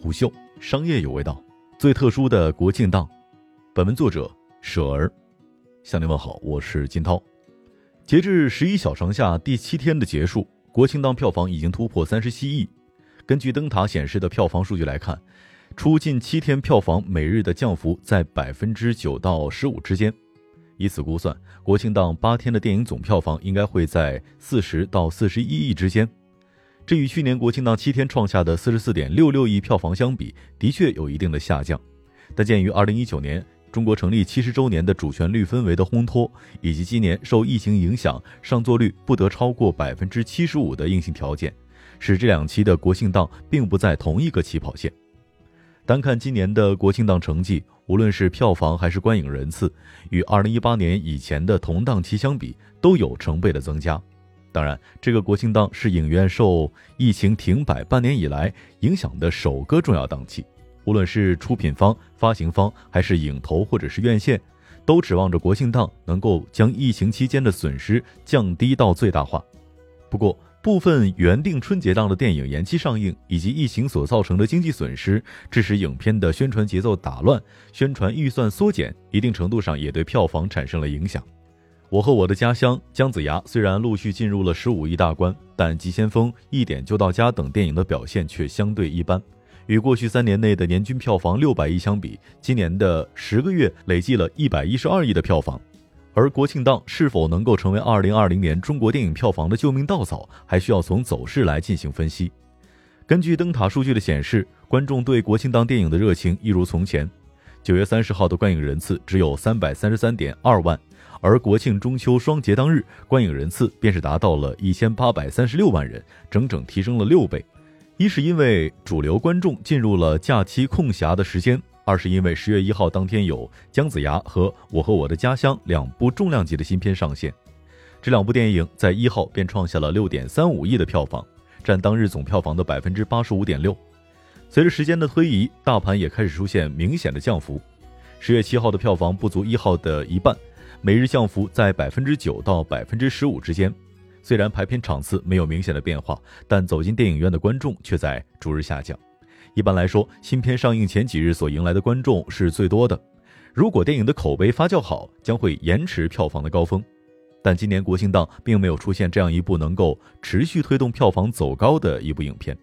虎嗅，商业有味道，最特殊的国庆档。本文作者舍儿，向您问好，我是金涛。截至十一小长假第七天的结束，国庆档票房已经突破三十七亿。根据灯塔显示的票房数据来看，出近七天票房每日的降幅在百分之九到十五之间。以此估算，国庆档八天的电影总票房应该会在四十到四十一亿之间。这与去年国庆档七天创下的四十四点六六亿票房相比，的确有一定的下降。但鉴于二零一九年中国成立七十周年的主旋律氛围的烘托，以及今年受疫情影响上座率不得超过百分之七十五的硬性条件，使这两期的国庆档并不在同一个起跑线。单看今年的国庆档成绩，无论是票房还是观影人次，与二零一八年以前的同档期相比，都有成倍的增加。当然，这个国庆档是影院受疫情停摆半年以来影响的首个重要档期。无论是出品方、发行方，还是影投或者是院线，都指望着国庆档能够将疫情期间的损失降低到最大化。不过，部分原定春节档的电影延期上映，以及疫情所造成的经济损失，致使影片的宣传节奏打乱，宣传预算缩减，一定程度上也对票房产生了影响。我和我的家乡、姜子牙虽然陆续进入了十五亿大关，但急先锋、一点就到家等电影的表现却相对一般。与过去三年内的年均票房六百亿相比，今年的十个月累计了一百一十二亿的票房。而国庆档是否能够成为二零二零年中国电影票房的救命稻草，还需要从走势来进行分析。根据灯塔数据的显示，观众对国庆档电影的热情一如从前。九月三十号的观影人次只有三百三十三点二万。而国庆中秋双节当日，观影人次便是达到了一千八百三十六万人，整整提升了六倍。一是因为主流观众进入了假期空暇的时间，二是因为十月一号当天有《姜子牙》和《我和我的家乡》两部重量级的新片上线。这两部电影在一号便创下了六点三五亿的票房，占当日总票房的百分之八十五点六。随着时间的推移，大盘也开始出现明显的降幅。十月七号的票房不足一号的一半。每日降幅在百分之九到百分之十五之间，虽然排片场次没有明显的变化，但走进电影院的观众却在逐日下降。一般来说，新片上映前几日所迎来的观众是最多的。如果电影的口碑发酵好，将会延迟票房的高峰。但今年国庆档并没有出现这样一部能够持续推动票房走高的一部影片。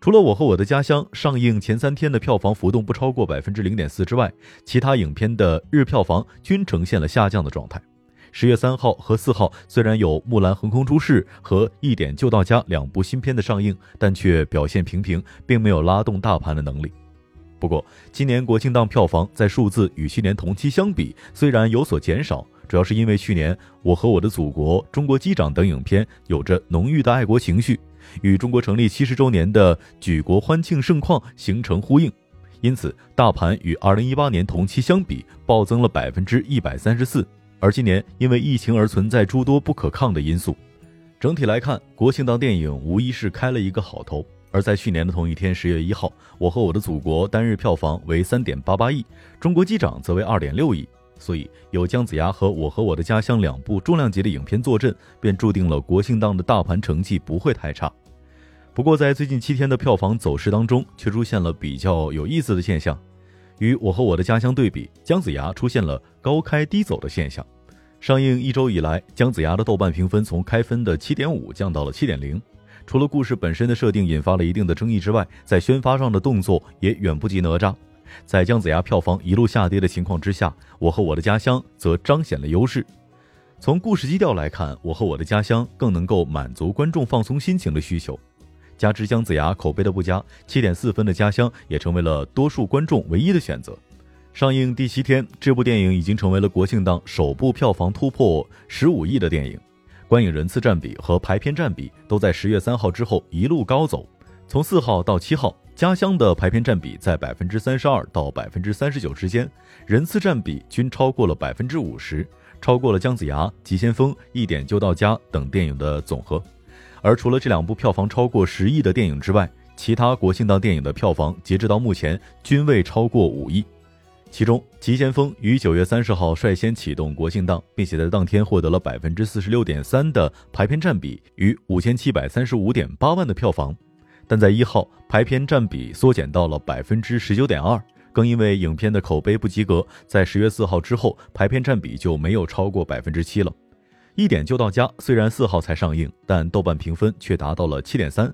除了我和我的家乡上映前三天的票房浮动不超过百分之零点四之外，其他影片的日票房均呈现了下降的状态。十月三号和四号虽然有《木兰横空出世》和《一点就到家》两部新片的上映，但却表现平平，并没有拉动大盘的能力。不过，今年国庆档票房在数字与去年同期相比虽然有所减少，主要是因为去年《我和我的祖国》《中国机长》等影片有着浓郁的爱国情绪。与中国成立七十周年的举国欢庆盛况形成呼应，因此大盘与二零一八年同期相比暴增了百分之一百三十四。而今年因为疫情而存在诸多不可抗的因素，整体来看，国庆档电影无疑是开了一个好头。而在去年的同一天，十月一号，我和我的祖国单日票房为三点八八亿，中国机长则为二点六亿。所以有姜子牙和我和我的家乡两部重量级的影片坐镇，便注定了国庆档的大盘成绩不会太差。不过在最近七天的票房走势当中，却出现了比较有意思的现象。与我和我的家乡对比，姜子牙出现了高开低走的现象。上映一周以来，姜子牙的豆瓣评分从开分的七点五降到了七点零。除了故事本身的设定引发了一定的争议之外，在宣发上的动作也远不及哪吒。在姜子牙票房一路下跌的情况之下，我和我的家乡则彰显了优势。从故事基调来看，我和我的家乡更能够满足观众放松心情的需求。加之姜子牙口碑的不佳，七点四分的家乡也成为了多数观众唯一的选择。上映第七天，这部电影已经成为了国庆档首部票房突破十五亿的电影，观影人次占比和排片占比都在十月三号之后一路高走。从四号到七号，家乡的排片占比在百分之三十二到百分之三十九之间，人次占比均超过了百分之五十，超过了姜子牙、急先锋、一点就到家等电影的总和。而除了这两部票房超过十亿的电影之外，其他国庆档电影的票房截止到目前均未超过五亿。其中，《急先锋》于九月三十号率先启动国庆档，并且在当天获得了百分之四十六点三的排片占比与五千七百三十五点八万的票房。但在一号排片占比缩减到了百分之十九点二。更因为影片的口碑不及格，在十月四号之后排片占比就没有超过百分之七了。一点就到家虽然四号才上映，但豆瓣评分却达到了七点三。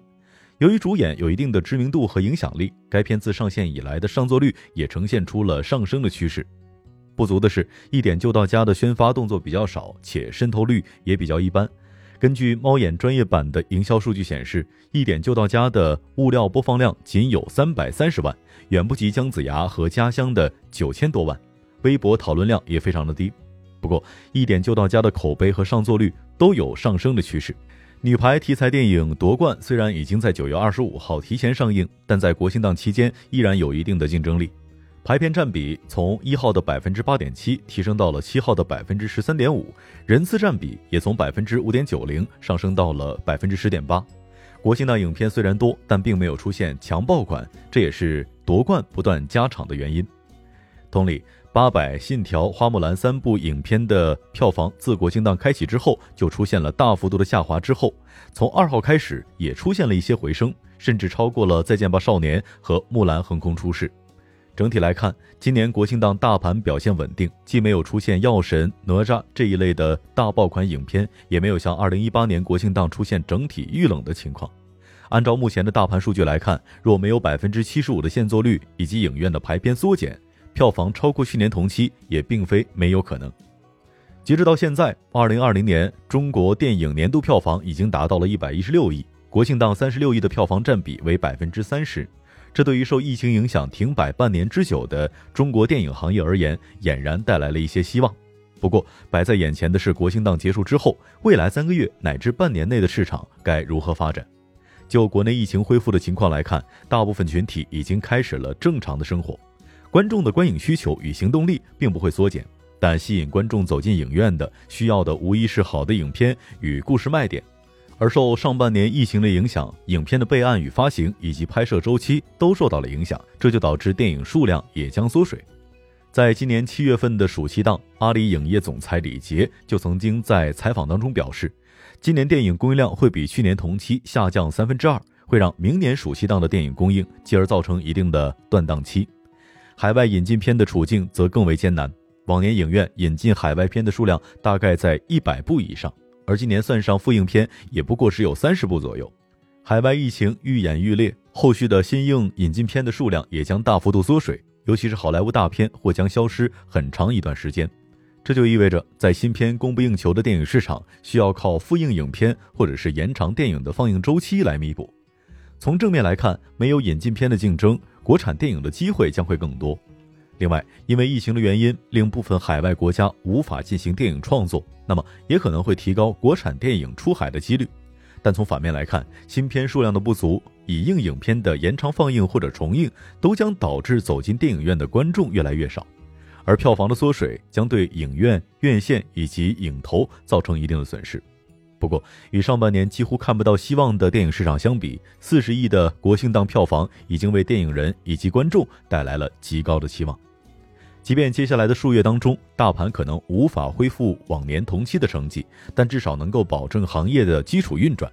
由于主演有一定的知名度和影响力，该片自上线以来的上座率也呈现出了上升的趋势。不足的是，一点就到家的宣发动作比较少，且渗透率也比较一般。根据猫眼专业版的营销数据显示，一点就到家的物料播放量仅有三百三十万，远不及姜子牙和家乡的九千多万。微博讨论量也非常的低。不过，一点就到家的口碑和上座率都有上升的趋势。女排题材电影夺冠虽然已经在九月二十五号提前上映，但在国庆档期间依然有一定的竞争力。排片占比从一号的百分之八点七提升到了七号的百分之十三点五，人次占比也从百分之五点九零上升到了百分之十点八。国庆档影片虽然多，但并没有出现强爆款，这也是夺冠不断加场的原因。同理。八佰、信条、花木兰三部影片的票房自国庆档开启之后就出现了大幅度的下滑，之后从二号开始也出现了一些回升，甚至超过了《再见吧少年》和《木兰横空出世》。整体来看，今年国庆档大盘表现稳定，既没有出现《药神》《哪吒》这一类的大爆款影片，也没有像二零一八年国庆档出现整体遇冷的情况。按照目前的大盘数据来看，若没有百分之七十五的限座率以及影院的排片缩减。票房超过去年同期也并非没有可能。截止到现在，二零二零年中国电影年度票房已经达到了一百一十六亿，国庆档三十六亿的票房占比为百分之三十。这对于受疫情影响停摆半年之久的中国电影行业而言，俨然带来了一些希望。不过，摆在眼前的是国庆档结束之后，未来三个月乃至半年内的市场该如何发展？就国内疫情恢复的情况来看，大部分群体已经开始了正常的生活。观众的观影需求与行动力并不会缩减，但吸引观众走进影院的需要的无疑是好的影片与故事卖点。而受上半年疫情的影响，影片的备案与发行以及拍摄周期都受到了影响，这就导致电影数量也将缩水。在今年七月份的暑期档，阿里影业总裁李杰就曾经在采访当中表示，今年电影供应量会比去年同期下降三分之二，会让明年暑期档的电影供应，继而造成一定的断档期。海外引进片的处境则更为艰难。往年影院引进海外片的数量大概在一百部以上，而今年算上复映片，也不过只有三十部左右。海外疫情愈演愈烈，后续的新映引进片的数量也将大幅度缩水，尤其是好莱坞大片或将消失很长一段时间。这就意味着，在新片供不应求的电影市场，需要靠复映影片或者是延长电影的放映周期来弥补。从正面来看，没有引进片的竞争。国产电影的机会将会更多。另外，因为疫情的原因，令部分海外国家无法进行电影创作，那么也可能会提高国产电影出海的几率。但从反面来看，新片数量的不足，已映影片的延长放映或者重映，都将导致走进电影院的观众越来越少，而票房的缩水将对影院、院线以及影投造成一定的损失。不过，与上半年几乎看不到希望的电影市场相比，四十亿的国庆档票房已经为电影人以及观众带来了极高的期望。即便接下来的数月当中，大盘可能无法恢复往年同期的成绩，但至少能够保证行业的基础运转。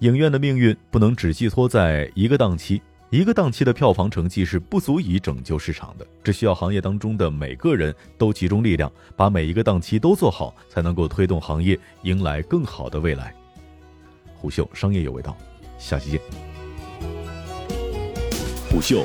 影院的命运不能只寄托在一个档期。一个档期的票房成绩是不足以拯救市场的，这需要行业当中的每个人都集中力量，把每一个档期都做好，才能够推动行业迎来更好的未来。虎嗅商业有味道，下期见。虎嗅